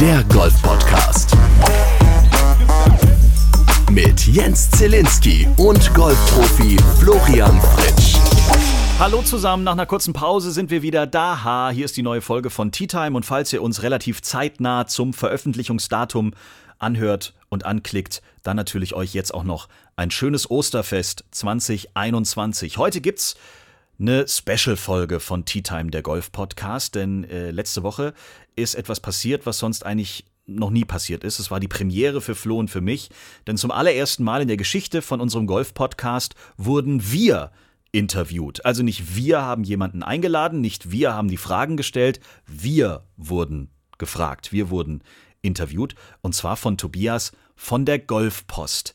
der Golf Podcast. Mit Jens Zielinski und Golfprofi Florian Fritsch. Hallo zusammen, nach einer kurzen Pause sind wir wieder da. Ha, hier ist die neue Folge von Tea Time und falls ihr uns relativ zeitnah zum Veröffentlichungsdatum anhört und anklickt, dann natürlich euch jetzt auch noch ein schönes Osterfest 2021. Heute gibt's eine Special-Folge von Tea Time, der Golf-Podcast, denn äh, letzte Woche ist etwas passiert, was sonst eigentlich noch nie passiert ist. Es war die Premiere für Flo und für mich, denn zum allerersten Mal in der Geschichte von unserem Golf-Podcast wurden wir interviewt. Also nicht wir haben jemanden eingeladen, nicht wir haben die Fragen gestellt, wir wurden gefragt, wir wurden interviewt und zwar von Tobias von der Golfpost.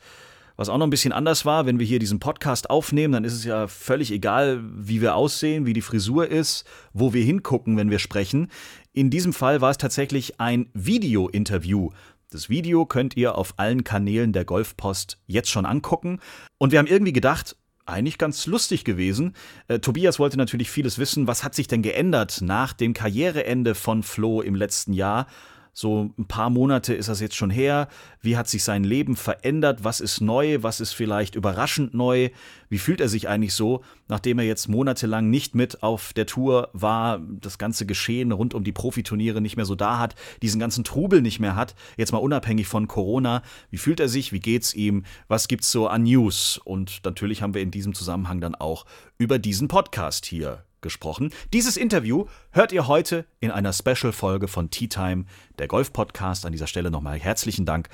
Was auch noch ein bisschen anders war, wenn wir hier diesen Podcast aufnehmen, dann ist es ja völlig egal, wie wir aussehen, wie die Frisur ist, wo wir hingucken, wenn wir sprechen. In diesem Fall war es tatsächlich ein Video-Interview. Das Video könnt ihr auf allen Kanälen der Golfpost jetzt schon angucken. Und wir haben irgendwie gedacht, eigentlich ganz lustig gewesen. Äh, Tobias wollte natürlich vieles wissen. Was hat sich denn geändert nach dem Karriereende von Flo im letzten Jahr? So ein paar Monate ist das jetzt schon her. Wie hat sich sein Leben verändert? Was ist neu? Was ist vielleicht überraschend neu? Wie fühlt er sich eigentlich so, nachdem er jetzt monatelang nicht mit auf der Tour war, das ganze Geschehen rund um die Profiturniere nicht mehr so da hat, diesen ganzen Trubel nicht mehr hat, jetzt mal unabhängig von Corona. Wie fühlt er sich? Wie geht's ihm? Was gibt's so an News? Und natürlich haben wir in diesem Zusammenhang dann auch über diesen Podcast hier gesprochen. Dieses Interview hört ihr heute in einer Special-Folge von Tea Time, der Golf-Podcast. An dieser Stelle nochmal herzlichen Dank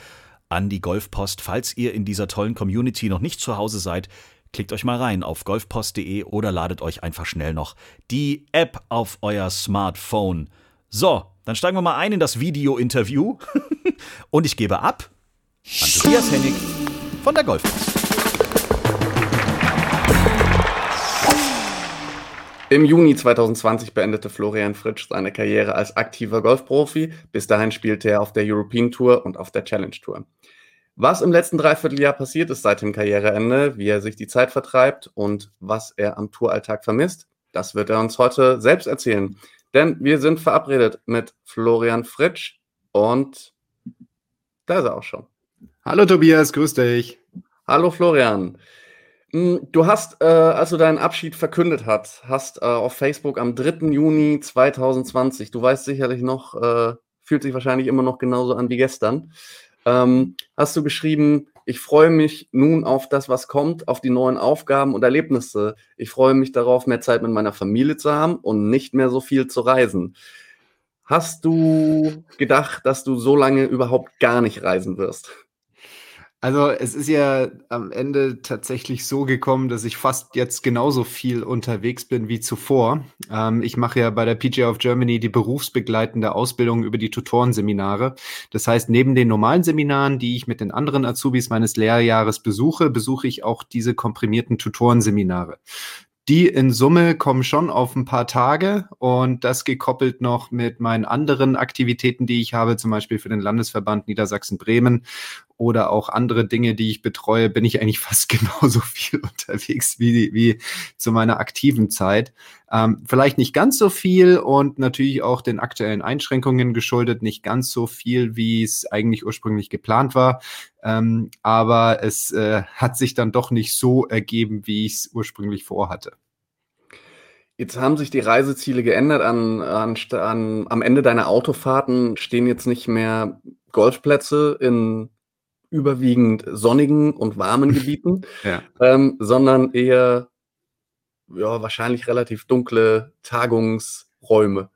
an die Golfpost. Falls ihr in dieser tollen Community noch nicht zu Hause seid, klickt euch mal rein auf golfpost.de oder ladet euch einfach schnell noch die App auf euer Smartphone. So, dann steigen wir mal ein in das Video-Interview und ich gebe ab an Tobias Hennig von der Golfpost. Im Juni 2020 beendete Florian Fritsch seine Karriere als aktiver Golfprofi. Bis dahin spielte er auf der European Tour und auf der Challenge Tour. Was im letzten Dreivierteljahr passiert ist seit dem Karriereende, wie er sich die Zeit vertreibt und was er am Touralltag vermisst, das wird er uns heute selbst erzählen. Denn wir sind verabredet mit Florian Fritsch und da ist er auch schon. Hallo Tobias, grüß dich. Hallo Florian. Hm, du hast, äh, als du deinen Abschied verkündet hast, hast äh, auf Facebook am 3. Juni 2020, du weißt sicherlich noch, äh, fühlt sich wahrscheinlich immer noch genauso an wie gestern, ähm, hast du geschrieben, ich freue mich nun auf das, was kommt, auf die neuen Aufgaben und Erlebnisse. Ich freue mich darauf, mehr Zeit mit meiner Familie zu haben und nicht mehr so viel zu reisen. Hast du gedacht, dass du so lange überhaupt gar nicht reisen wirst? Also es ist ja am Ende tatsächlich so gekommen, dass ich fast jetzt genauso viel unterwegs bin wie zuvor. Ähm, ich mache ja bei der PGA of Germany die berufsbegleitende Ausbildung über die Tutorenseminare. Das heißt, neben den normalen Seminaren, die ich mit den anderen Azubis meines Lehrjahres besuche, besuche ich auch diese komprimierten Tutorenseminare die in Summe kommen schon auf ein paar Tage und das gekoppelt noch mit meinen anderen Aktivitäten, die ich habe, zum Beispiel für den Landesverband Niedersachsen-Bremen oder auch andere Dinge, die ich betreue, bin ich eigentlich fast genauso viel unterwegs wie, wie zu meiner aktiven Zeit. Ähm, vielleicht nicht ganz so viel und natürlich auch den aktuellen Einschränkungen geschuldet, nicht ganz so viel, wie es eigentlich ursprünglich geplant war. Ähm, aber es äh, hat sich dann doch nicht so ergeben, wie ich es ursprünglich vorhatte. Jetzt haben sich die Reiseziele geändert. An, an, an, am Ende deiner Autofahrten stehen jetzt nicht mehr Golfplätze in überwiegend sonnigen und warmen Gebieten, ja. ähm, sondern eher ja, wahrscheinlich relativ dunkle Tagungsräume.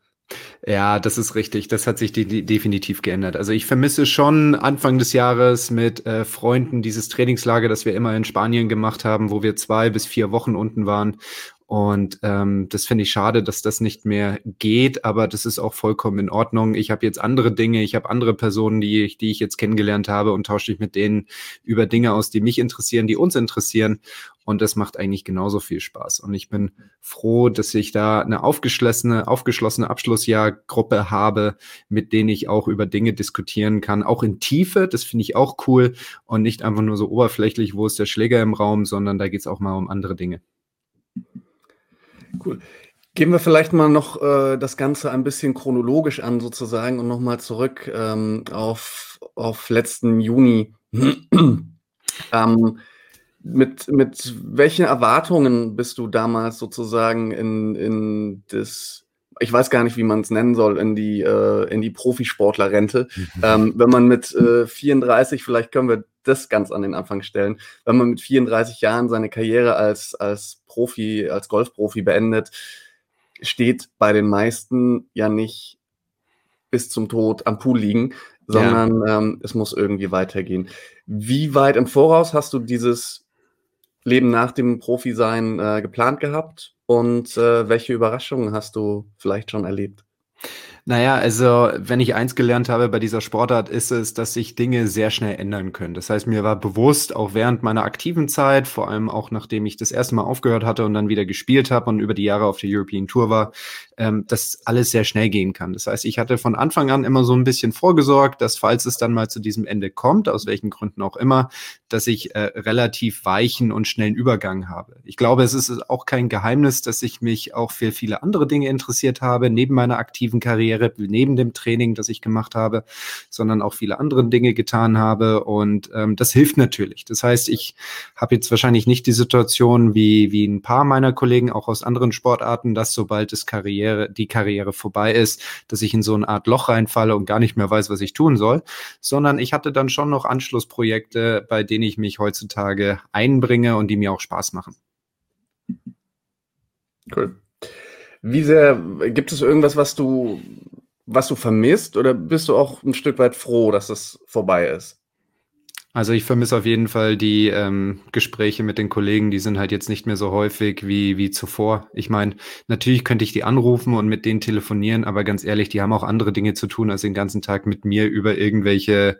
Ja, das ist richtig. Das hat sich de definitiv geändert. Also ich vermisse schon Anfang des Jahres mit äh, Freunden dieses Trainingslager, das wir immer in Spanien gemacht haben, wo wir zwei bis vier Wochen unten waren und ähm, das finde ich schade, dass das nicht mehr geht, aber das ist auch vollkommen in Ordnung. Ich habe jetzt andere Dinge, ich habe andere Personen, die ich, die ich jetzt kennengelernt habe und tausche mich mit denen über Dinge aus, die mich interessieren, die uns interessieren. Und das macht eigentlich genauso viel Spaß. Und ich bin froh, dass ich da eine aufgeschlossene, aufgeschlossene Abschlussjahrgruppe habe, mit denen ich auch über Dinge diskutieren kann, auch in Tiefe. Das finde ich auch cool und nicht einfach nur so oberflächlich, wo ist der Schläger im Raum, sondern da geht es auch mal um andere Dinge. Cool. Gehen wir vielleicht mal noch äh, das Ganze ein bisschen chronologisch an, sozusagen, und nochmal zurück ähm, auf, auf letzten Juni. ähm, mit, mit welchen Erwartungen bist du damals sozusagen in, in das, ich weiß gar nicht, wie man es nennen soll, in die, äh, in die Profisportlerrente? Mhm. Ähm, wenn man mit äh, 34, vielleicht können wir das ganz an den Anfang stellen, wenn man mit 34 Jahren seine Karriere als, als Profi, als Golfprofi beendet, steht bei den meisten ja nicht bis zum Tod am Pool liegen, sondern ja. ähm, es muss irgendwie weitergehen. Wie weit im Voraus hast du dieses Leben nach dem Profi-Sein äh, geplant gehabt und äh, welche Überraschungen hast du vielleicht schon erlebt? Naja, also wenn ich eins gelernt habe bei dieser Sportart, ist es, dass sich Dinge sehr schnell ändern können. Das heißt, mir war bewusst, auch während meiner aktiven Zeit, vor allem auch nachdem ich das erste Mal aufgehört hatte und dann wieder gespielt habe und über die Jahre auf der European Tour war, ähm, dass alles sehr schnell gehen kann. Das heißt, ich hatte von Anfang an immer so ein bisschen vorgesorgt, dass falls es dann mal zu diesem Ende kommt, aus welchen Gründen auch immer, dass ich äh, relativ weichen und schnellen Übergang habe. Ich glaube, es ist auch kein Geheimnis, dass ich mich auch für viele andere Dinge interessiert habe, neben meiner aktiven Karriere Karriere neben dem Training, das ich gemacht habe, sondern auch viele andere Dinge getan habe. Und ähm, das hilft natürlich. Das heißt, ich habe jetzt wahrscheinlich nicht die Situation wie, wie ein paar meiner Kollegen auch aus anderen Sportarten, dass sobald es Karriere, die Karriere vorbei ist, dass ich in so eine Art Loch reinfalle und gar nicht mehr weiß, was ich tun soll, sondern ich hatte dann schon noch Anschlussprojekte, bei denen ich mich heutzutage einbringe und die mir auch Spaß machen. Cool. Wie sehr gibt es irgendwas, was du, was du vermisst, oder bist du auch ein Stück weit froh, dass es vorbei ist? Also ich vermisse auf jeden Fall die ähm, Gespräche mit den Kollegen, die sind halt jetzt nicht mehr so häufig wie, wie zuvor. Ich meine, natürlich könnte ich die anrufen und mit denen telefonieren, aber ganz ehrlich, die haben auch andere Dinge zu tun, als den ganzen Tag mit mir über irgendwelche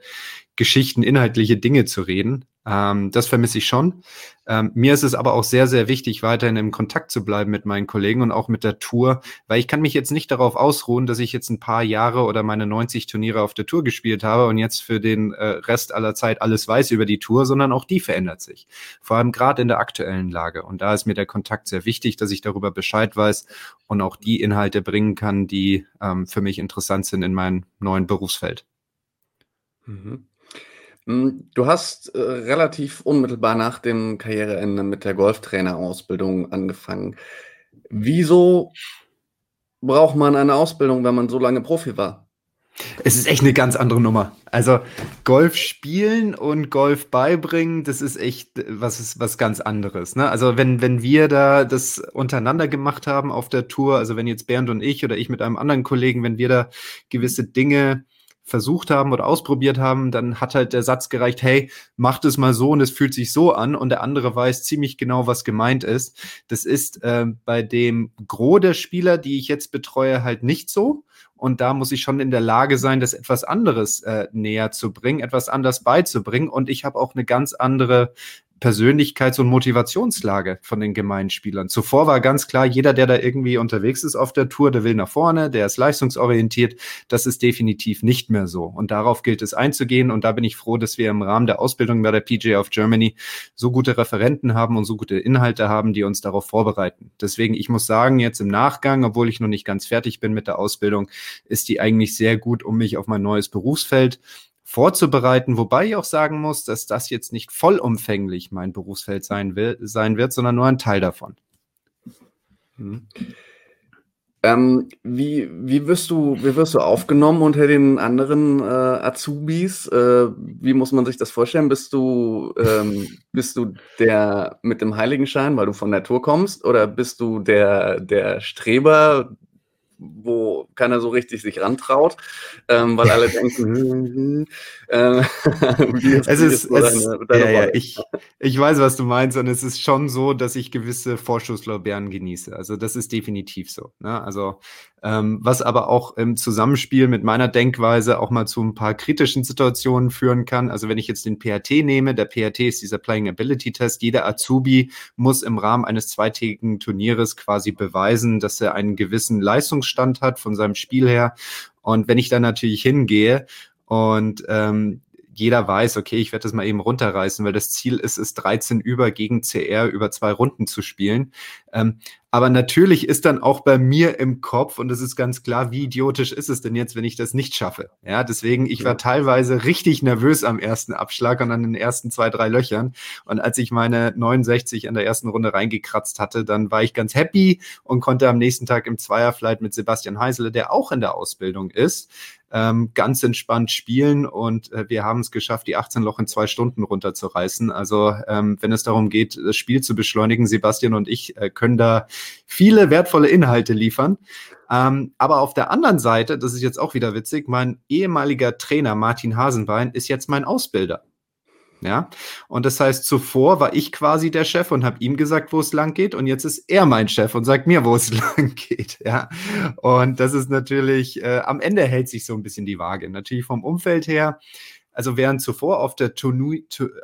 Geschichten, inhaltliche Dinge zu reden. Ähm, das vermisse ich schon. Ähm, mir ist es aber auch sehr, sehr wichtig, weiterhin im Kontakt zu bleiben mit meinen Kollegen und auch mit der Tour, weil ich kann mich jetzt nicht darauf ausruhen, dass ich jetzt ein paar Jahre oder meine 90 Turniere auf der Tour gespielt habe und jetzt für den äh, Rest aller Zeit alles weiß über die Tour, sondern auch die verändert sich. Vor allem gerade in der aktuellen Lage. Und da ist mir der Kontakt sehr wichtig, dass ich darüber Bescheid weiß und auch die Inhalte bringen kann, die ähm, für mich interessant sind in meinem neuen Berufsfeld. Mhm. Hm, du hast äh, relativ unmittelbar nach dem Karriereende mit der Golftrainerausbildung angefangen. Wieso braucht man eine Ausbildung, wenn man so lange Profi war? Es ist echt eine ganz andere Nummer. Also Golf spielen und Golf beibringen, das ist echt was ist was ganz anderes. Ne? Also wenn wenn wir da das untereinander gemacht haben auf der Tour, also wenn jetzt Bernd und ich oder ich mit einem anderen Kollegen, wenn wir da gewisse Dinge versucht haben oder ausprobiert haben, dann hat halt der Satz gereicht, hey, macht es mal so und es fühlt sich so an und der andere weiß ziemlich genau, was gemeint ist. Das ist äh, bei dem Gros der Spieler, die ich jetzt betreue, halt nicht so. Und da muss ich schon in der Lage sein, das etwas anderes äh, näher zu bringen, etwas anders beizubringen. Und ich habe auch eine ganz andere Persönlichkeits- und Motivationslage von den Gemeinspielern. Zuvor war ganz klar, jeder, der da irgendwie unterwegs ist auf der Tour, der will nach vorne, der ist leistungsorientiert. Das ist definitiv nicht mehr so. Und darauf gilt es einzugehen. Und da bin ich froh, dass wir im Rahmen der Ausbildung bei der PGA of Germany so gute Referenten haben und so gute Inhalte haben, die uns darauf vorbereiten. Deswegen, ich muss sagen, jetzt im Nachgang, obwohl ich noch nicht ganz fertig bin mit der Ausbildung, ist die eigentlich sehr gut, um mich auf mein neues Berufsfeld vorzubereiten, wobei ich auch sagen muss, dass das jetzt nicht vollumfänglich mein Berufsfeld sein, will, sein wird, sondern nur ein Teil davon. Hm. Ähm, wie, wie, wirst du, wie wirst du aufgenommen unter den anderen äh, Azubis? Äh, wie muss man sich das vorstellen? Bist du, ähm, bist du der mit dem Heiligenschein, weil du von Tour kommst? Oder bist du der, der Streber, wo keiner so richtig sich rantraut, ähm, weil alle denken, äh, es ist, es, deine, deine ja, ja, ich, ich weiß, was du meinst, und es ist schon so, dass ich gewisse Vorschusslorbeeren genieße. Also das ist definitiv so. Ne? Also ähm, was aber auch im Zusammenspiel mit meiner Denkweise auch mal zu ein paar kritischen Situationen führen kann. Also wenn ich jetzt den PAT nehme, der PAT ist dieser Playing Ability Test, jeder Azubi muss im Rahmen eines zweitägigen Turnieres quasi beweisen, dass er einen gewissen Leistungsstand hat von seinem Spiel her. Und wenn ich dann natürlich hingehe und ähm, jeder weiß, okay, ich werde das mal eben runterreißen, weil das Ziel ist es, 13 über gegen CR über zwei Runden zu spielen. Ähm, aber natürlich ist dann auch bei mir im Kopf, und das ist ganz klar, wie idiotisch ist es denn jetzt, wenn ich das nicht schaffe? Ja, deswegen, ich war teilweise richtig nervös am ersten Abschlag und an den ersten zwei, drei Löchern. Und als ich meine 69 an der ersten Runde reingekratzt hatte, dann war ich ganz happy und konnte am nächsten Tag im Zweierflight mit Sebastian Heisele, der auch in der Ausbildung ist, ähm, ganz entspannt spielen und äh, wir haben es geschafft, die 18 Loch in zwei Stunden runterzureißen. Also ähm, wenn es darum geht, das Spiel zu beschleunigen, Sebastian und ich äh, können da viele wertvolle Inhalte liefern. Ähm, aber auf der anderen Seite, das ist jetzt auch wieder witzig, mein ehemaliger Trainer Martin Hasenbein ist jetzt mein Ausbilder. Ja, und das heißt, zuvor war ich quasi der Chef und habe ihm gesagt, wo es lang geht, und jetzt ist er mein Chef und sagt mir, wo es lang geht. Ja, und das ist natürlich, äh, am Ende hält sich so ein bisschen die Waage. Natürlich vom Umfeld her. Also während zuvor auf der, Tour,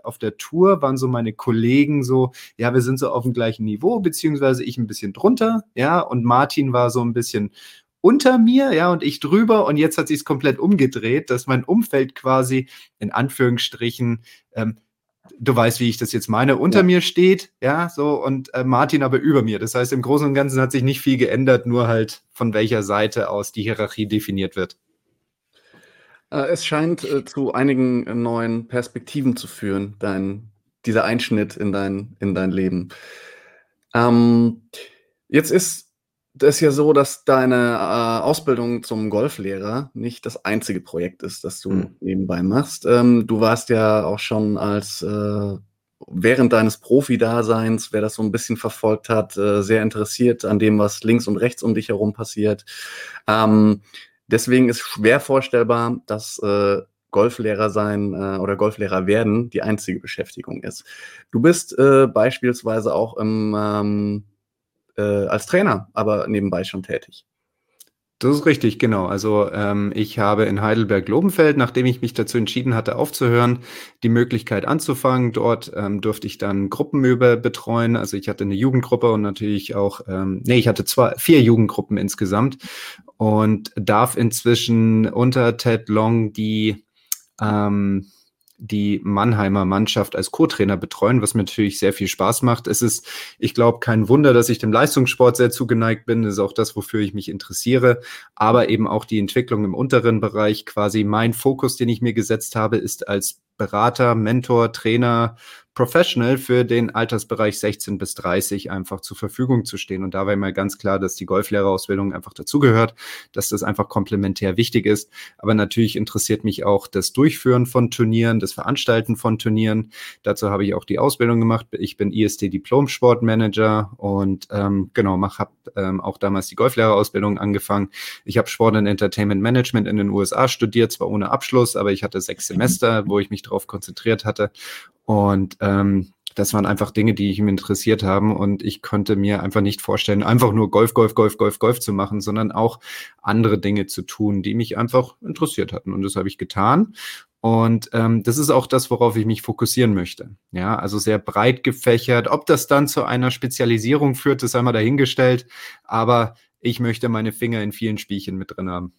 auf der Tour waren so meine Kollegen so, ja, wir sind so auf dem gleichen Niveau, beziehungsweise ich ein bisschen drunter, ja, und Martin war so ein bisschen unter mir, ja, und ich drüber. Und jetzt hat sich es komplett umgedreht, dass mein Umfeld quasi in Anführungsstrichen, ähm, du weißt, wie ich das jetzt meine, unter ja. mir steht, ja, so, und äh, Martin aber über mir. Das heißt, im Großen und Ganzen hat sich nicht viel geändert, nur halt von welcher Seite aus die Hierarchie definiert wird. Äh, es scheint äh, zu einigen äh, neuen Perspektiven zu führen, dein, dieser Einschnitt in dein, in dein Leben. Ähm, jetzt ist ist ja so, dass deine äh, Ausbildung zum Golflehrer nicht das einzige Projekt ist, das du mhm. nebenbei machst. Ähm, du warst ja auch schon als äh, während deines Profi-Daseins, wer das so ein bisschen verfolgt hat, sehr interessiert an dem, was links und rechts um dich herum passiert. Ähm, deswegen ist schwer vorstellbar, dass äh, Golflehrer sein äh, oder Golflehrer werden die einzige Beschäftigung ist. Du bist äh, beispielsweise auch im ähm, äh, als Trainer, aber nebenbei schon tätig. Das ist richtig, genau. Also ähm, ich habe in Heidelberg-Lobenfeld, nachdem ich mich dazu entschieden hatte, aufzuhören, die Möglichkeit anzufangen. Dort ähm, durfte ich dann Gruppen über betreuen. Also ich hatte eine Jugendgruppe und natürlich auch, ähm, nee, ich hatte zwei, vier Jugendgruppen insgesamt und darf inzwischen unter Ted Long die ähm, die Mannheimer Mannschaft als Co-Trainer betreuen, was mir natürlich sehr viel Spaß macht. Es ist, ich glaube, kein Wunder, dass ich dem Leistungssport sehr zugeneigt bin. Das ist auch das, wofür ich mich interessiere. Aber eben auch die Entwicklung im unteren Bereich. Quasi mein Fokus, den ich mir gesetzt habe, ist als Berater, Mentor, Trainer, Professional für den Altersbereich 16 bis 30 einfach zur Verfügung zu stehen. Und da war immer ganz klar, dass die Golflehrerausbildung einfach dazugehört, dass das einfach komplementär wichtig ist. Aber natürlich interessiert mich auch das Durchführen von Turnieren, das Veranstalten von Turnieren. Dazu habe ich auch die Ausbildung gemacht. Ich bin IST Diplom Sportmanager und ähm, genau, habe ähm, auch damals die Golflehrerausbildung angefangen. Ich habe Sport und Entertainment Management in den USA studiert, zwar ohne Abschluss, aber ich hatte sechs Semester, wo ich mich darauf konzentriert hatte und ähm, das waren einfach Dinge, die mich interessiert haben und ich konnte mir einfach nicht vorstellen, einfach nur Golf, Golf, Golf, Golf, Golf zu machen, sondern auch andere Dinge zu tun, die mich einfach interessiert hatten. Und das habe ich getan. Und ähm, das ist auch das, worauf ich mich fokussieren möchte. Ja, also sehr breit gefächert. Ob das dann zu einer Spezialisierung führt, ist einmal dahingestellt. Aber ich möchte meine Finger in vielen Spielchen mit drin haben.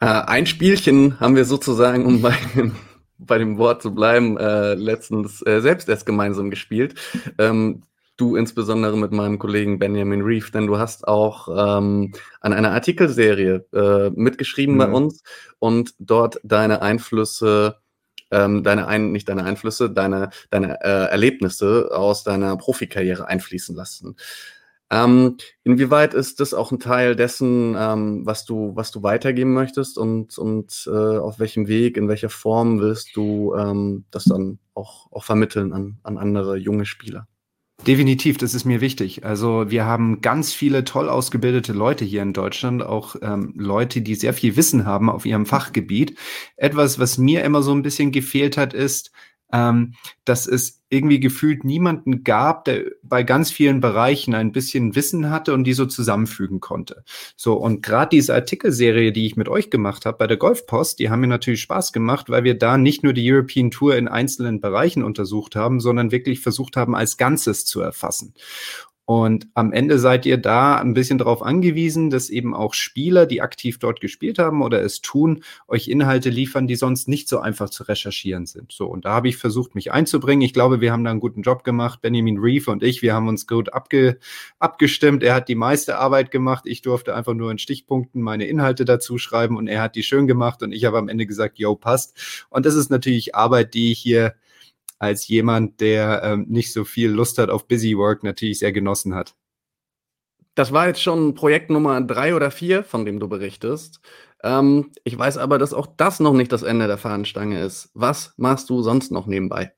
Äh, ein Spielchen haben wir sozusagen, um bei bei dem Wort zu bleiben, äh, letztens äh, selbst erst gemeinsam gespielt. Ähm, du insbesondere mit meinem Kollegen Benjamin Reef, denn du hast auch ähm, an einer Artikelserie äh, mitgeschrieben mhm. bei uns und dort deine Einflüsse, ähm, deine ein, nicht deine Einflüsse, deine, deine äh, Erlebnisse aus deiner Profikarriere einfließen lassen. Ähm, inwieweit ist das auch ein Teil dessen, ähm, was du, was du weitergeben möchtest und, und äh, auf welchem Weg, in welcher Form willst du ähm, das dann auch, auch vermitteln an, an andere junge Spieler? Definitiv, das ist mir wichtig. Also wir haben ganz viele toll ausgebildete Leute hier in Deutschland, auch ähm, Leute, die sehr viel Wissen haben auf ihrem Fachgebiet. Etwas, was mir immer so ein bisschen gefehlt hat, ist, ähm, dass es irgendwie gefühlt niemanden gab, der bei ganz vielen Bereichen ein bisschen Wissen hatte und die so zusammenfügen konnte. So, und gerade diese Artikelserie, die ich mit euch gemacht habe bei der Golfpost, die haben mir natürlich Spaß gemacht, weil wir da nicht nur die European Tour in einzelnen Bereichen untersucht haben, sondern wirklich versucht haben, als Ganzes zu erfassen. Und am Ende seid ihr da ein bisschen darauf angewiesen, dass eben auch Spieler, die aktiv dort gespielt haben oder es tun, euch Inhalte liefern, die sonst nicht so einfach zu recherchieren sind. So, und da habe ich versucht, mich einzubringen. Ich glaube, wir haben da einen guten Job gemacht. Benjamin Reeve und ich, wir haben uns gut abge abgestimmt. Er hat die meiste Arbeit gemacht. Ich durfte einfach nur in Stichpunkten meine Inhalte dazu schreiben und er hat die schön gemacht und ich habe am Ende gesagt, yo, passt. Und das ist natürlich Arbeit, die ich hier als jemand, der ähm, nicht so viel Lust hat auf Busy Work, natürlich sehr genossen hat. Das war jetzt schon Projekt Nummer drei oder vier, von dem du berichtest. Ähm, ich weiß aber, dass auch das noch nicht das Ende der Fahnenstange ist. Was machst du sonst noch nebenbei?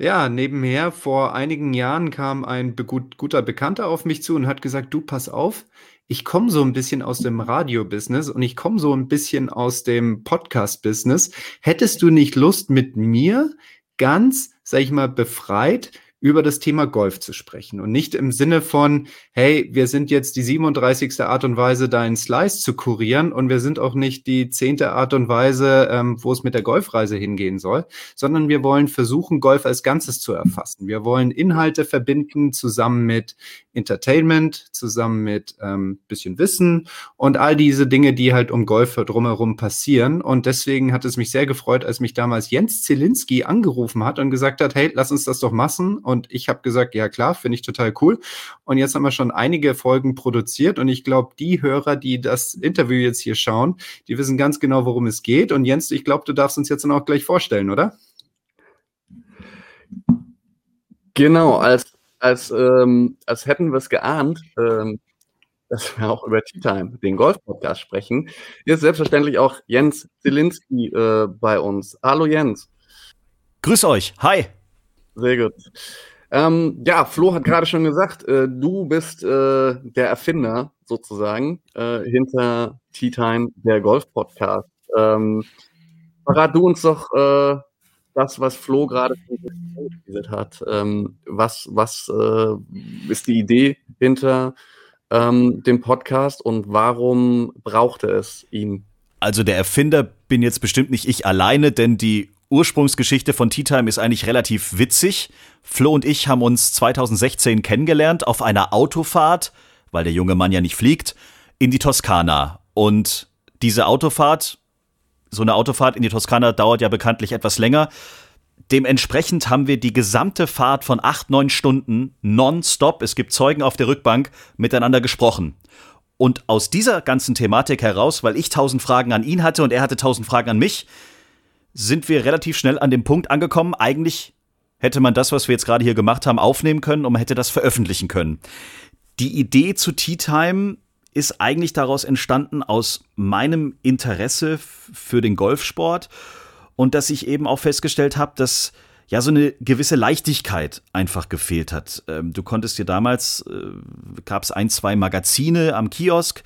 Ja, nebenher, vor einigen Jahren kam ein gut, guter Bekannter auf mich zu und hat gesagt, du, pass auf, ich komme so ein bisschen aus dem Radio-Business und ich komme so ein bisschen aus dem Podcast-Business. Hättest du nicht Lust, mit mir ganz, sag ich mal, befreit über das Thema Golf zu sprechen und nicht im Sinne von, hey, wir sind jetzt die 37. Art und Weise, deinen Slice zu kurieren und wir sind auch nicht die zehnte Art und Weise, ähm, wo es mit der Golfreise hingehen soll, sondern wir wollen versuchen, Golf als Ganzes zu erfassen. Wir wollen Inhalte verbinden zusammen mit Entertainment, zusammen mit ähm, bisschen Wissen und all diese Dinge, die halt um Golf drumherum passieren. Und deswegen hat es mich sehr gefreut, als mich damals Jens Zielinski angerufen hat und gesagt hat, hey, lass uns das doch machen und ich habe gesagt, ja klar, finde ich total cool. Und jetzt haben wir schon einige Folgen produziert. Und ich glaube, die Hörer, die das Interview jetzt hier schauen, die wissen ganz genau, worum es geht. Und Jens, ich glaube, du darfst uns jetzt dann auch gleich vorstellen, oder? Genau, als, als, ähm, als hätten wir es geahnt, ähm, dass wir auch über Tea Time, den Golf-Podcast, sprechen, ist selbstverständlich auch Jens Zielinski äh, bei uns. Hallo Jens. Grüß euch. Hi. Sehr gut. Ähm, ja, Flo hat gerade schon gesagt, äh, du bist äh, der Erfinder sozusagen äh, hinter Tea Time, der Golf-Podcast. Ähm, verrat du uns doch äh, das, was Flo gerade angeteasert hat. Ähm, was was äh, ist die Idee hinter ähm, dem Podcast und warum brauchte es ihn? Also der Erfinder bin jetzt bestimmt nicht ich alleine, denn die Ursprungsgeschichte von Tea Time ist eigentlich relativ witzig. Flo und ich haben uns 2016 kennengelernt auf einer Autofahrt, weil der junge Mann ja nicht fliegt, in die Toskana. Und diese Autofahrt, so eine Autofahrt in die Toskana dauert ja bekanntlich etwas länger. Dementsprechend haben wir die gesamte Fahrt von acht, neun Stunden nonstop, es gibt Zeugen auf der Rückbank, miteinander gesprochen. Und aus dieser ganzen Thematik heraus, weil ich tausend Fragen an ihn hatte und er hatte tausend Fragen an mich, sind wir relativ schnell an dem Punkt angekommen, eigentlich hätte man das, was wir jetzt gerade hier gemacht haben, aufnehmen können und man hätte das veröffentlichen können. Die Idee zu Tea Time ist eigentlich daraus entstanden aus meinem Interesse für den Golfsport und dass ich eben auch festgestellt habe, dass ja so eine gewisse Leichtigkeit einfach gefehlt hat. Ähm, du konntest dir damals, äh, gab es ein, zwei Magazine am Kiosk,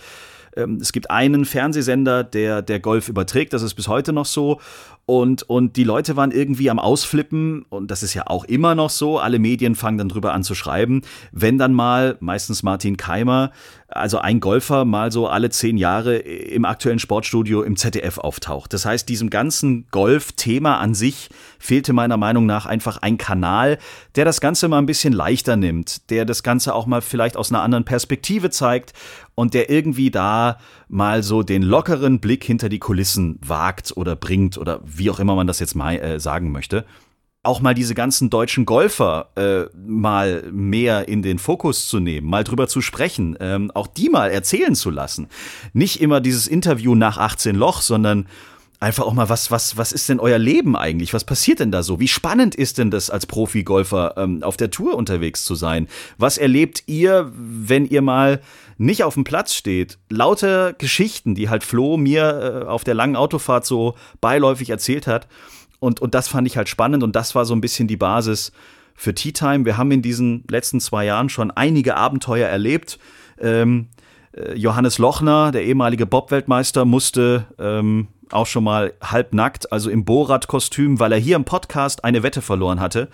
ähm, es gibt einen Fernsehsender, der, der Golf überträgt, das ist bis heute noch so. Und, und die Leute waren irgendwie am Ausflippen, und das ist ja auch immer noch so, alle Medien fangen dann drüber an zu schreiben, wenn dann mal, meistens Martin Keimer, also ein Golfer mal so alle zehn Jahre im aktuellen Sportstudio im ZDF auftaucht. Das heißt, diesem ganzen Golf-Thema an sich fehlte meiner Meinung nach einfach ein Kanal, der das Ganze mal ein bisschen leichter nimmt, der das Ganze auch mal vielleicht aus einer anderen Perspektive zeigt und der irgendwie da mal so den lockeren Blick hinter die Kulissen wagt oder bringt oder wie auch immer man das jetzt mal äh, sagen möchte. Auch mal diese ganzen deutschen Golfer äh, mal mehr in den Fokus zu nehmen, mal drüber zu sprechen, ähm, auch die mal erzählen zu lassen. Nicht immer dieses Interview nach 18 Loch, sondern einfach auch mal, was, was, was ist denn euer Leben eigentlich? Was passiert denn da so? Wie spannend ist denn das als Profi-Golfer ähm, auf der Tour unterwegs zu sein? Was erlebt ihr, wenn ihr mal nicht auf dem Platz steht? Lauter Geschichten, die halt Flo mir äh, auf der langen Autofahrt so beiläufig erzählt hat. Und, und das fand ich halt spannend und das war so ein bisschen die Basis für Tea Time. Wir haben in diesen letzten zwei Jahren schon einige Abenteuer erlebt. Ähm, äh, Johannes Lochner, der ehemalige Bob-Weltmeister, musste ähm, auch schon mal halbnackt, also im Borat-Kostüm, weil er hier im Podcast eine Wette verloren hatte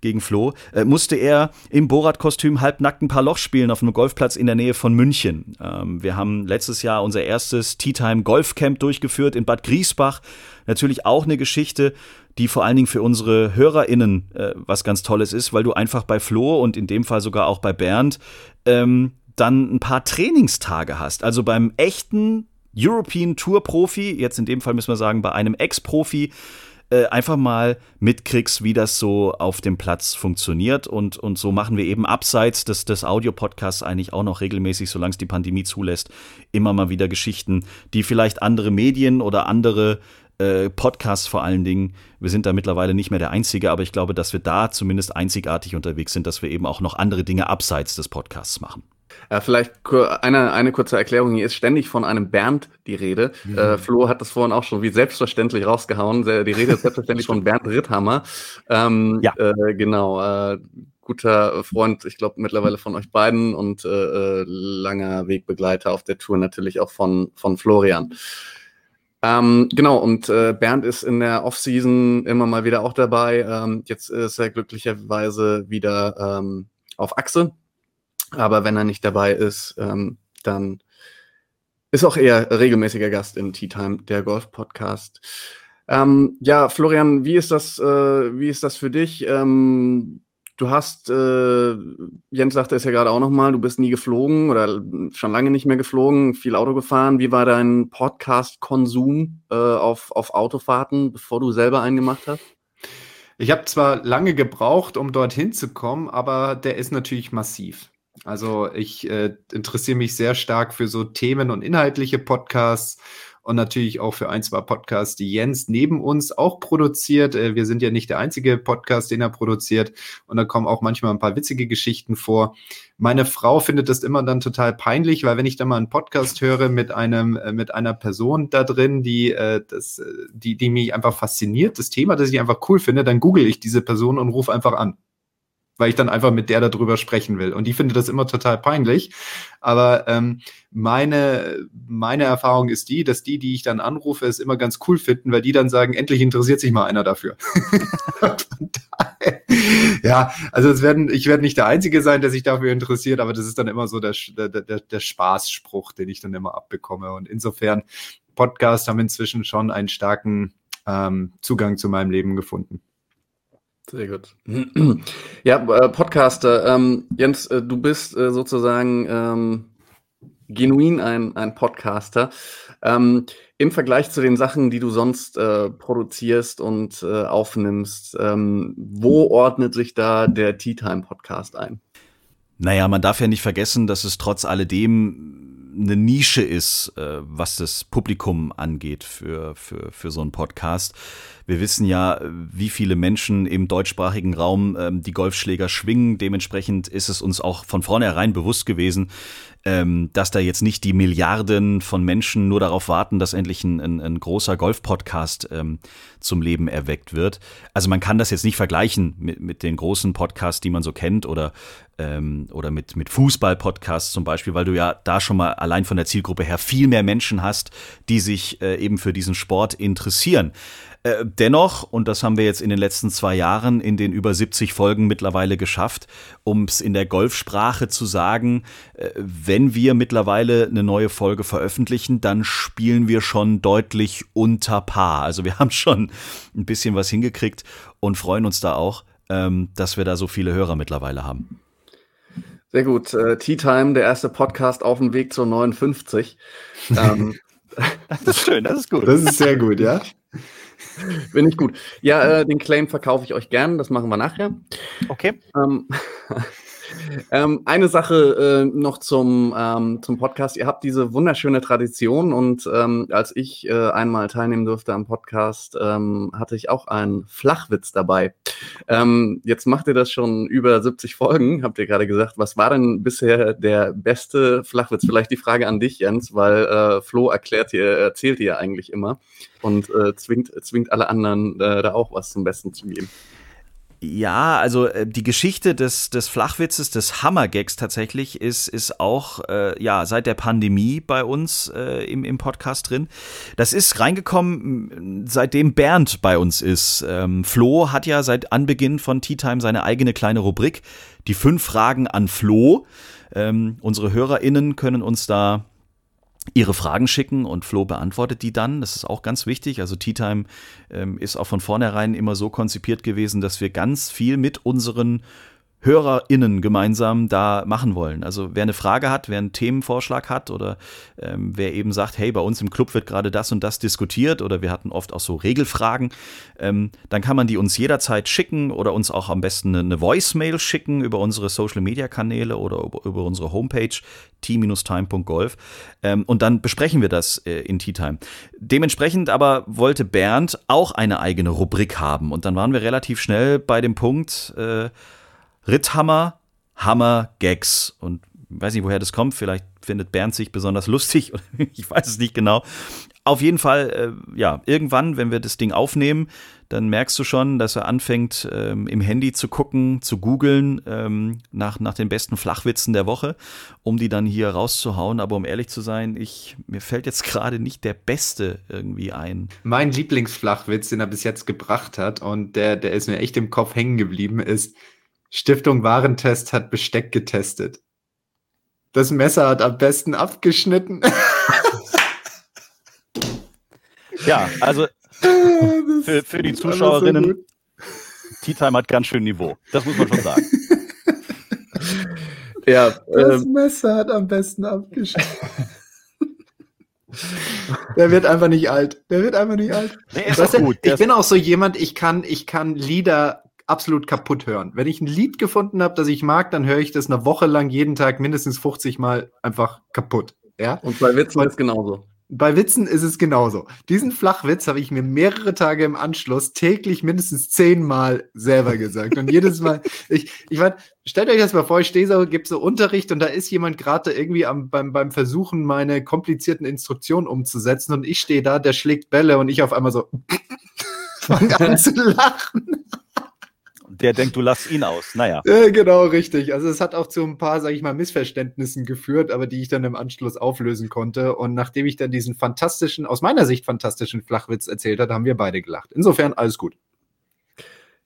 gegen Flo, äh, musste er im Borat-Kostüm halbnackt ein paar Loch spielen auf einem Golfplatz in der Nähe von München. Ähm, wir haben letztes Jahr unser erstes Tea Time Golfcamp durchgeführt in Bad Griesbach. Natürlich auch eine Geschichte, die vor allen Dingen für unsere HörerInnen äh, was ganz Tolles ist, weil du einfach bei Flo und in dem Fall sogar auch bei Bernd ähm, dann ein paar Trainingstage hast. Also beim echten European Tour Profi, jetzt in dem Fall müssen wir sagen, bei einem Ex-Profi, äh, einfach mal mitkriegst, wie das so auf dem Platz funktioniert. Und, und so machen wir eben abseits des, des Audio-Podcasts eigentlich auch noch regelmäßig, solange es die Pandemie zulässt, immer mal wieder Geschichten, die vielleicht andere Medien oder andere äh, Podcasts vor allen Dingen, wir sind da mittlerweile nicht mehr der Einzige, aber ich glaube, dass wir da zumindest einzigartig unterwegs sind, dass wir eben auch noch andere Dinge abseits des Podcasts machen. Ja, vielleicht eine, eine kurze Erklärung. Hier ist ständig von einem Bernd die Rede. Mhm. Äh, Flo hat das vorhin auch schon wie selbstverständlich rausgehauen. Die Rede ist selbstverständlich von Bernd Ritthammer. Ähm, ja. Äh, genau. Äh, guter Freund, ich glaube mittlerweile von euch beiden und äh, äh, langer Wegbegleiter auf der Tour natürlich auch von, von Florian. Ähm, genau, und äh, Bernd ist in der Offseason immer mal wieder auch dabei. Ähm, jetzt ist er glücklicherweise wieder ähm, auf Achse aber wenn er nicht dabei ist, ähm, dann ist auch eher regelmäßiger Gast in Tea Time, der Golf-Podcast. Ähm, ja, Florian, wie ist das, äh, wie ist das für dich? Ähm, du hast, äh, Jens sagte es ja gerade auch nochmal, du bist nie geflogen oder schon lange nicht mehr geflogen, viel Auto gefahren. Wie war dein Podcast-Konsum äh, auf, auf Autofahrten, bevor du selber einen gemacht hast? Ich habe zwar lange gebraucht, um dorthin zu kommen, aber der ist natürlich massiv. Also ich äh, interessiere mich sehr stark für so Themen und inhaltliche Podcasts und natürlich auch für ein, zwei Podcasts, die Jens neben uns auch produziert. Äh, wir sind ja nicht der einzige Podcast, den er produziert. Und da kommen auch manchmal ein paar witzige Geschichten vor. Meine Frau findet das immer dann total peinlich, weil wenn ich da mal einen Podcast höre mit einem, äh, mit einer Person da drin, die, äh, das, die, die mich einfach fasziniert, das Thema, das ich einfach cool finde, dann google ich diese Person und rufe einfach an weil ich dann einfach mit der darüber sprechen will. Und die findet das immer total peinlich. Aber ähm, meine, meine Erfahrung ist die, dass die, die ich dann anrufe, es immer ganz cool finden, weil die dann sagen, endlich interessiert sich mal einer dafür. ja, also es werden, ich werde nicht der Einzige sein, der sich dafür interessiert, aber das ist dann immer so der, der, der, der Spaßspruch, den ich dann immer abbekomme. Und insofern, Podcasts haben inzwischen schon einen starken ähm, Zugang zu meinem Leben gefunden. Sehr gut. Ja, äh, Podcaster. Ähm, Jens, äh, du bist äh, sozusagen ähm, genuin ein, ein Podcaster. Ähm, Im Vergleich zu den Sachen, die du sonst äh, produzierst und äh, aufnimmst, ähm, wo ordnet sich da der Tea Time Podcast ein? Naja, man darf ja nicht vergessen, dass es trotz alledem eine Nische ist, äh, was das Publikum angeht für, für, für so einen Podcast. Wir wissen ja, wie viele Menschen im deutschsprachigen Raum ähm, die Golfschläger schwingen. Dementsprechend ist es uns auch von vornherein bewusst gewesen, ähm, dass da jetzt nicht die Milliarden von Menschen nur darauf warten, dass endlich ein, ein, ein großer Golf-Podcast ähm, zum Leben erweckt wird. Also man kann das jetzt nicht vergleichen mit, mit den großen Podcasts, die man so kennt oder, ähm, oder mit, mit Fußball-Podcasts zum Beispiel, weil du ja da schon mal allein von der Zielgruppe her viel mehr Menschen hast, die sich äh, eben für diesen Sport interessieren. Äh, dennoch, und das haben wir jetzt in den letzten zwei Jahren in den über 70 Folgen mittlerweile geschafft, um es in der Golfsprache zu sagen, äh, wenn wir mittlerweile eine neue Folge veröffentlichen, dann spielen wir schon deutlich unter Paar. Also wir haben schon ein bisschen was hingekriegt und freuen uns da auch, ähm, dass wir da so viele Hörer mittlerweile haben. Sehr gut. Äh, Tea Time, der erste Podcast auf dem Weg zur 59. ähm, das ist schön, das ist gut. Das ist sehr gut, ja. Bin ich gut. Ja, äh, den Claim verkaufe ich euch gern. Das machen wir nachher. Okay. Ähm, ähm, eine Sache äh, noch zum, ähm, zum Podcast. Ihr habt diese wunderschöne Tradition und ähm, als ich äh, einmal teilnehmen durfte am Podcast, ähm, hatte ich auch einen Flachwitz dabei. Ähm, jetzt macht ihr das schon über 70 Folgen, habt ihr gerade gesagt. Was war denn bisher der beste Flachwitz? Vielleicht die Frage an dich, Jens, weil äh, Flo erklärt ihr, erzählt ihr ja eigentlich immer und äh, zwingt, zwingt alle anderen äh, da auch was zum Besten zu geben. Ja, also äh, die Geschichte des, des Flachwitzes, des Hammergags tatsächlich, ist, ist auch äh, ja, seit der Pandemie bei uns äh, im, im Podcast drin. Das ist reingekommen, seitdem Bernd bei uns ist. Ähm, Flo hat ja seit Anbeginn von Tea Time seine eigene kleine Rubrik, die fünf Fragen an Flo. Ähm, unsere HörerInnen können uns da ihre Fragen schicken und Flo beantwortet die dann. Das ist auch ganz wichtig. Also Tea Time ähm, ist auch von vornherein immer so konzipiert gewesen, dass wir ganz viel mit unseren HörerInnen gemeinsam da machen wollen. Also wer eine Frage hat, wer einen Themenvorschlag hat oder ähm, wer eben sagt, hey, bei uns im Club wird gerade das und das diskutiert oder wir hatten oft auch so Regelfragen, ähm, dann kann man die uns jederzeit schicken oder uns auch am besten eine, eine Voicemail schicken über unsere Social-Media-Kanäle oder über, über, unsere Homepage t-time.golf ähm, und dann besprechen wir das äh, in Tea Time. Dementsprechend aber wollte Bernd auch eine eigene Rubrik haben und dann waren wir relativ schnell bei dem Punkt, äh, Ritthammer, Hammer, Gags. Und ich weiß nicht, woher das kommt. Vielleicht findet Bernd sich besonders lustig. ich weiß es nicht genau. Auf jeden Fall, äh, ja, irgendwann, wenn wir das Ding aufnehmen, dann merkst du schon, dass er anfängt, ähm, im Handy zu gucken, zu googeln ähm, nach, nach den besten Flachwitzen der Woche, um die dann hier rauszuhauen. Aber um ehrlich zu sein, ich, mir fällt jetzt gerade nicht der beste irgendwie ein. Mein Lieblingsflachwitz, den er bis jetzt gebracht hat und der, der ist mir echt im Kopf hängen geblieben, ist, Stiftung Warentest hat Besteck getestet. Das Messer hat am besten abgeschnitten. ja, also für, für die Zuschauerinnen, so Tea Time hat ganz schön Niveau. Das muss man schon sagen. ja, das ähm, Messer hat am besten abgeschnitten. Der wird einfach nicht alt. Der wird einfach nicht alt. Nee, ist weißt gut. Ich bin auch so jemand, ich kann, ich kann Lieder absolut kaputt hören. Wenn ich ein Lied gefunden habe, das ich mag, dann höre ich das eine Woche lang jeden Tag mindestens 50 Mal einfach kaputt. Ja? Und bei Witzen ist es genauso. Bei Witzen ist es genauso. Diesen Flachwitz habe ich mir mehrere Tage im Anschluss täglich mindestens zehnmal selber gesagt. Und jedes Mal, ich, ich meine, stellt euch das mal vor, ich stehe so, gibt so Unterricht und da ist jemand gerade irgendwie am, beim, beim Versuchen, meine komplizierten Instruktionen umzusetzen und ich stehe da, der schlägt Bälle und ich auf einmal so fange an zu lachen der denkt, du lass ihn aus. Naja. Äh, genau, richtig. Also es hat auch zu ein paar, sage ich mal, Missverständnissen geführt, aber die ich dann im Anschluss auflösen konnte. Und nachdem ich dann diesen fantastischen, aus meiner Sicht fantastischen Flachwitz erzählt hat, haben wir beide gelacht. Insofern alles gut.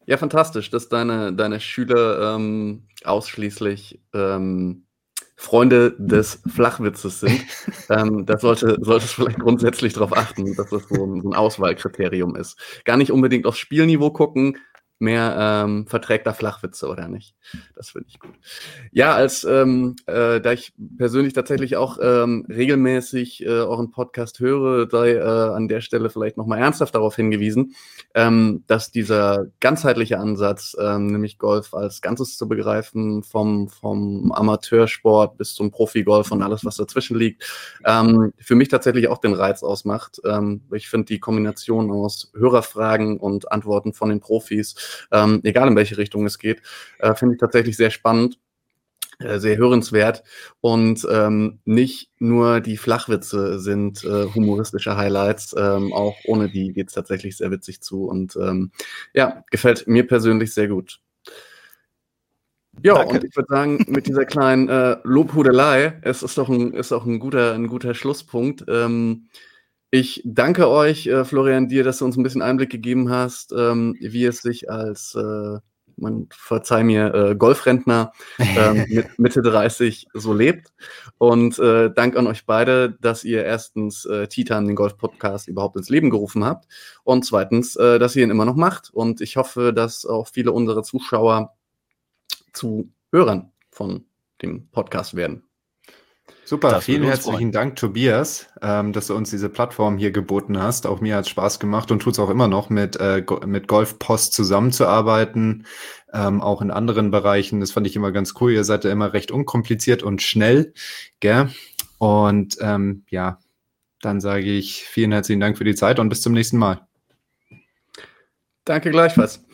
Ja, fantastisch, dass deine, deine Schüler ähm, ausschließlich ähm, Freunde des Flachwitzes sind. ähm, da sollte, solltest vielleicht grundsätzlich darauf achten, dass das so ein, so ein Auswahlkriterium ist. Gar nicht unbedingt aufs Spielniveau gucken, mehr ähm, verträgt er Flachwitze oder nicht. Das finde ich gut. Ja, als ähm, äh, da ich persönlich tatsächlich auch ähm, regelmäßig äh, euren Podcast höre, sei äh, an der Stelle vielleicht nochmal ernsthaft darauf hingewiesen, ähm, dass dieser ganzheitliche Ansatz, ähm, nämlich Golf als Ganzes zu begreifen, vom, vom Amateursport bis zum Profigolf und alles, was dazwischen liegt, ähm, für mich tatsächlich auch den Reiz ausmacht. Ähm, ich finde die Kombination aus Hörerfragen und Antworten von den Profis ähm, egal in welche Richtung es geht, äh, finde ich tatsächlich sehr spannend äh, sehr hörenswert und ähm, nicht nur die Flachwitze sind äh, humoristische Highlights, ähm, auch ohne die geht es tatsächlich sehr witzig zu und ähm, ja, gefällt mir persönlich sehr gut. Ja, Danke. und ich würde sagen, mit dieser kleinen äh, Lobhudelei, es ist doch ein, ist auch ein guter, ein guter Schlusspunkt. Ähm, ich danke euch, äh, Florian, dir, dass du uns ein bisschen Einblick gegeben hast, ähm, wie es sich als, äh, man verzeih mir, äh, Golfrentner ähm, mit Mitte 30 so lebt. Und äh, Dank an euch beide, dass ihr erstens äh, Titan, den Golf-Podcast, überhaupt ins Leben gerufen habt und zweitens, äh, dass ihr ihn immer noch macht. Und ich hoffe, dass auch viele unserer Zuschauer zu Hörern von dem Podcast werden. Super, das vielen herzlichen freuen. Dank, Tobias, ähm, dass du uns diese Plattform hier geboten hast. Auch mir hat es Spaß gemacht und tut es auch immer noch, mit, äh, mit Golfpost zusammenzuarbeiten, ähm, auch in anderen Bereichen. Das fand ich immer ganz cool. Ihr seid ja immer recht unkompliziert und schnell, gell? Und ähm, ja, dann sage ich vielen herzlichen Dank für die Zeit und bis zum nächsten Mal. Danke gleichfalls.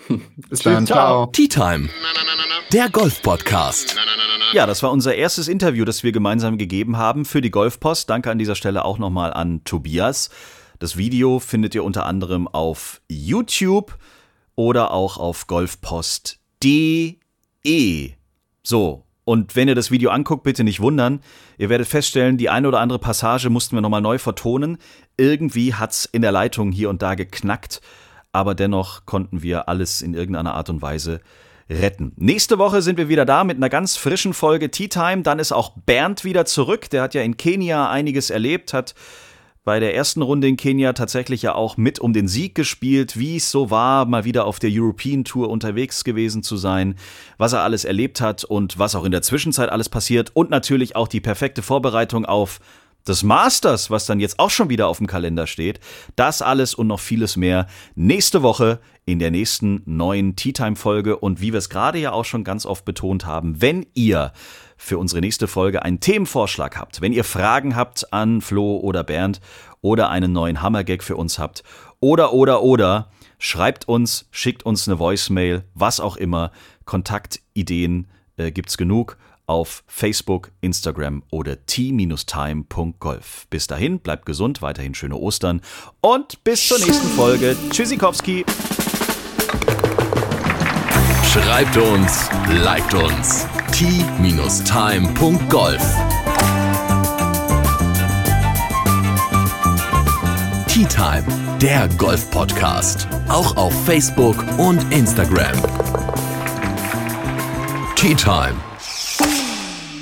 bis dann, ciao. Tea Time, der Golf-Podcast. Ja, das war unser erstes Interview, das wir gemeinsam gegeben haben für die Golfpost. Danke an dieser Stelle auch nochmal an Tobias. Das Video findet ihr unter anderem auf YouTube oder auch auf golfpost.de. So, und wenn ihr das Video anguckt, bitte nicht wundern. Ihr werdet feststellen, die eine oder andere Passage mussten wir nochmal neu vertonen. Irgendwie hat's in der Leitung hier und da geknackt, aber dennoch konnten wir alles in irgendeiner Art und Weise retten. Nächste Woche sind wir wieder da mit einer ganz frischen Folge Tea Time. Dann ist auch Bernd wieder zurück. Der hat ja in Kenia einiges erlebt, hat bei der ersten Runde in Kenia tatsächlich ja auch mit um den Sieg gespielt, wie es so war, mal wieder auf der European Tour unterwegs gewesen zu sein, was er alles erlebt hat und was auch in der Zwischenzeit alles passiert und natürlich auch die perfekte Vorbereitung auf des Masters, was dann jetzt auch schon wieder auf dem Kalender steht. Das alles und noch vieles mehr nächste Woche in der nächsten neuen Tea Time Folge. Und wie wir es gerade ja auch schon ganz oft betont haben, wenn ihr für unsere nächste Folge einen Themenvorschlag habt, wenn ihr Fragen habt an Flo oder Bernd oder einen neuen Hammergag für uns habt oder oder oder schreibt uns, schickt uns eine Voicemail, was auch immer, Kontaktideen äh, gibt's genug auf Facebook, Instagram oder t-time.golf. Bis dahin, bleibt gesund, weiterhin schöne Ostern und bis zur nächsten Folge. Tschüssikowski. Schreibt uns, liked uns. t-time.golf. Tea Time, der Golf-Podcast. Auch auf Facebook und Instagram. Tea Time.